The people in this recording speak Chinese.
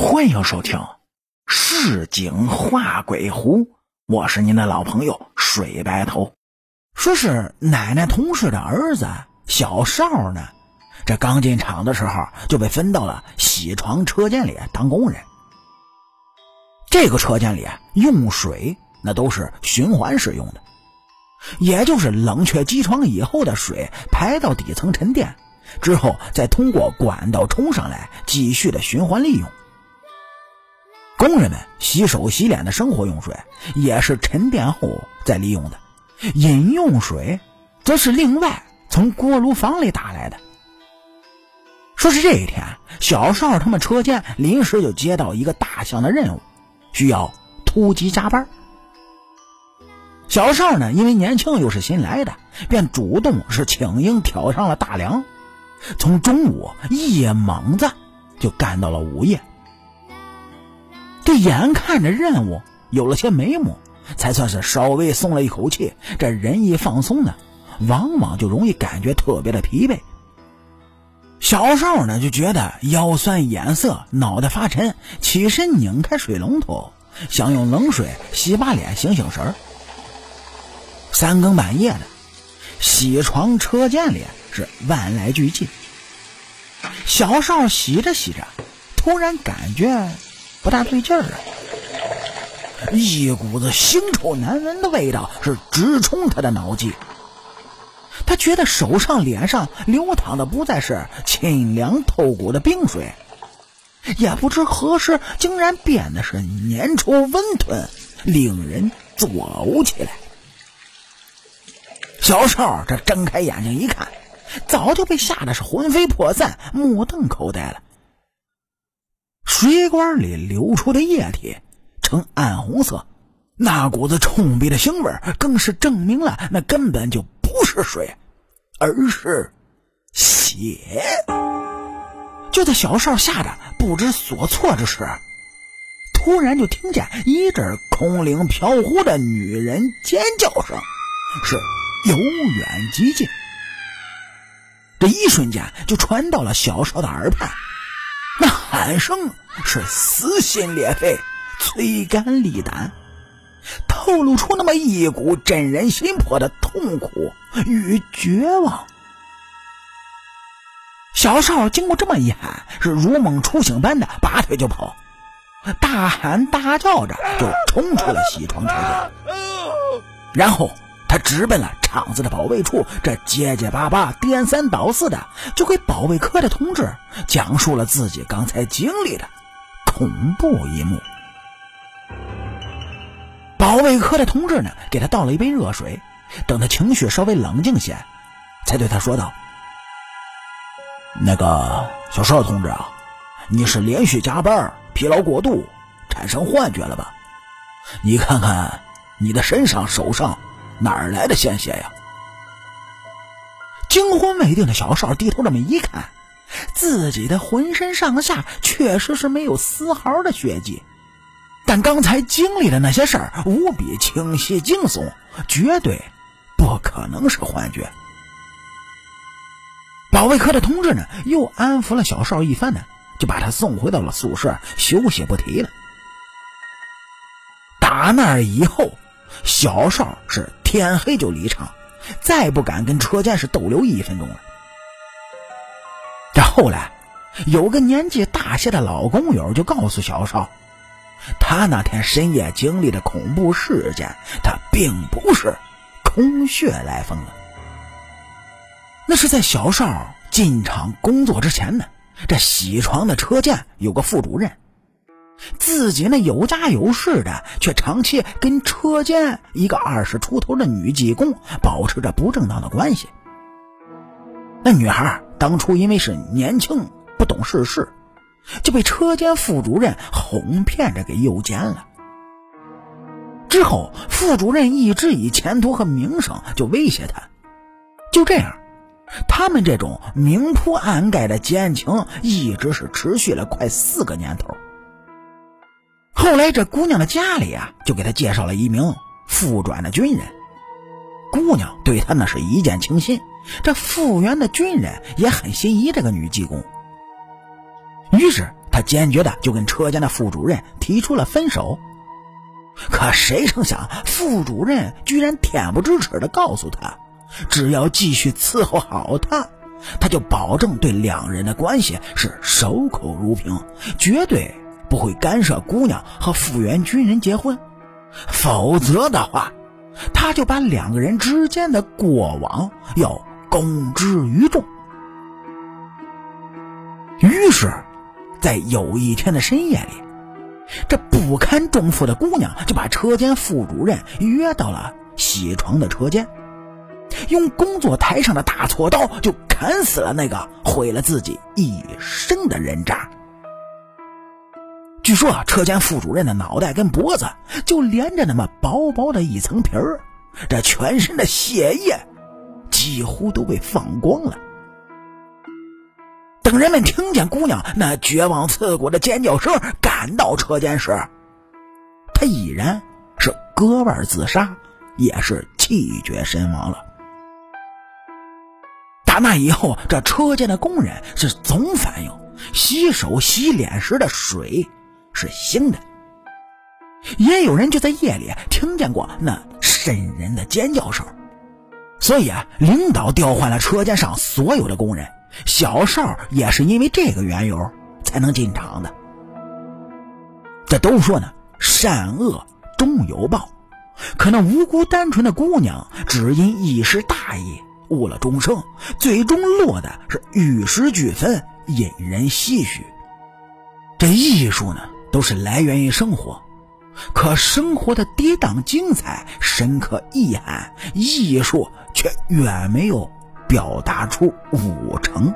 欢迎收听《市井画鬼狐》，我是您的老朋友水白头。说是奶奶同事的儿子小少呢，这刚进厂的时候就被分到了铣床车间里当工人。这个车间里用水那都是循环使用的，也就是冷却机床以后的水排到底层沉淀，之后再通过管道冲上来，继续的循环利用。工人们洗手洗脸的生活用水也是沉淀后再利用的，饮用水则是另外从锅炉房里打来的。说是这一天，小邵他们车间临时就接到一个大项的任务，需要突击加班。小邵呢，因为年轻又是新来的，便主动是请缨挑上了大梁，从中午一猛子就干到了午夜。这眼看着任务有了些眉目，才算是稍微松了一口气。这人一放松呢，往往就容易感觉特别的疲惫。小邵呢就觉得腰酸眼涩，脑袋发沉，起身拧开水龙头，想用冷水洗把脸醒醒神儿。三更半夜的，洗床车间里是万籁俱寂。小邵洗着洗着，突然感觉。不大对劲儿啊！一股子腥臭难闻的味道是直冲他的脑际。他觉得手上、脸上流淌的不再是清凉透骨的冰水，也不知何时竟然变得是粘稠温吞，令人作呕起来。小邵这睁开眼睛一看，早就被吓得是魂飞魄散、目瞪口呆了。水管里流出的液体呈暗红色，那股子冲鼻的腥味更是证明了那根本就不是水，而是血。就在小邵吓得不知所措之时，突然就听见一阵空灵飘忽的女人尖叫声，是由远及近，这一瞬间就传到了小邵的耳畔。喊声是撕心裂肺、催肝利胆，透露出那么一股震人心魄的痛苦与绝望。小邵经过这么一喊，是如梦初醒般的拔腿就跑，大喊大叫着就冲出了西床车间，然后。直奔了厂子的保卫处，这结结巴巴、颠三倒四的，就给保卫科的同志讲述了自己刚才经历的恐怖一幕。保卫科的同志呢，给他倒了一杯热水，等他情绪稍微冷静些，才对他说道：“那个小邵同志啊，你是连续加班、疲劳过度，产生幻觉了吧？你看看你的身上、手上。”哪儿来的鲜血呀？惊魂未定的小邵低头这么一看，自己的浑身上下确实是没有丝毫的血迹，但刚才经历的那些事儿无比清晰惊悚，绝对不可能是幻觉。保卫科的同志呢，又安抚了小邵一番呢，就把他送回到了宿舍休息不提了。打那以后，小邵是。天黑就离场，再不敢跟车间是逗留一分钟了。这后来，有个年纪大些的老工友就告诉小邵，他那天深夜经历的恐怖事件，他并不是空穴来风了。那是在小邵进厂工作之前呢，这洗床的车间有个副主任。自己那有家有室的，却长期跟车间一个二十出头的女技工保持着不正当的关系。那女孩当初因为是年轻不懂世事，就被车间副主任哄骗着给诱奸了。之后，副主任一直以前途和名声就威胁她。就这样，他们这种明铺暗盖的奸情一直是持续了快四个年头。后来，这姑娘的家里啊，就给她介绍了一名复转的军人。姑娘对他那是一见倾心，这复员的军人也很心仪这个女技工。于是，他坚决的就跟车间的副主任提出了分手。可谁成想，副主任居然恬不知耻的告诉他，只要继续伺候好他，他就保证对两人的关系是守口如瓶，绝对不会干涉姑娘和复员军人结婚。否则的话，他就把两个人之间的过往要公之于众。于是，在有一天的深夜里。这不堪重负的姑娘就把车间副主任约到了洗床的车间，用工作台上的大锉刀就砍死了那个毁了自己一生的人渣。据说啊，车间副主任的脑袋跟脖子就连着那么薄薄的一层皮儿，这全身的血液几乎都被放光了。等人们听见姑娘那绝望刺骨的尖叫声，赶到车间时，她已然是割腕自杀，也是气绝身亡了。打那以后，这车间的工人是总反映洗手洗脸时的水是腥的，也有人就在夜里听见过那瘆人的尖叫声，所以啊，领导调换了车间上所有的工人。小邵也是因为这个缘由才能进厂的。这都说呢，善恶终有报。可那无辜单纯的姑娘，只因一时大意误了终生，最终落得是玉石俱焚，引人唏嘘。这艺术呢，都是来源于生活，可生活的跌宕精彩、深刻意涵，艺术却远没有。表达出五成。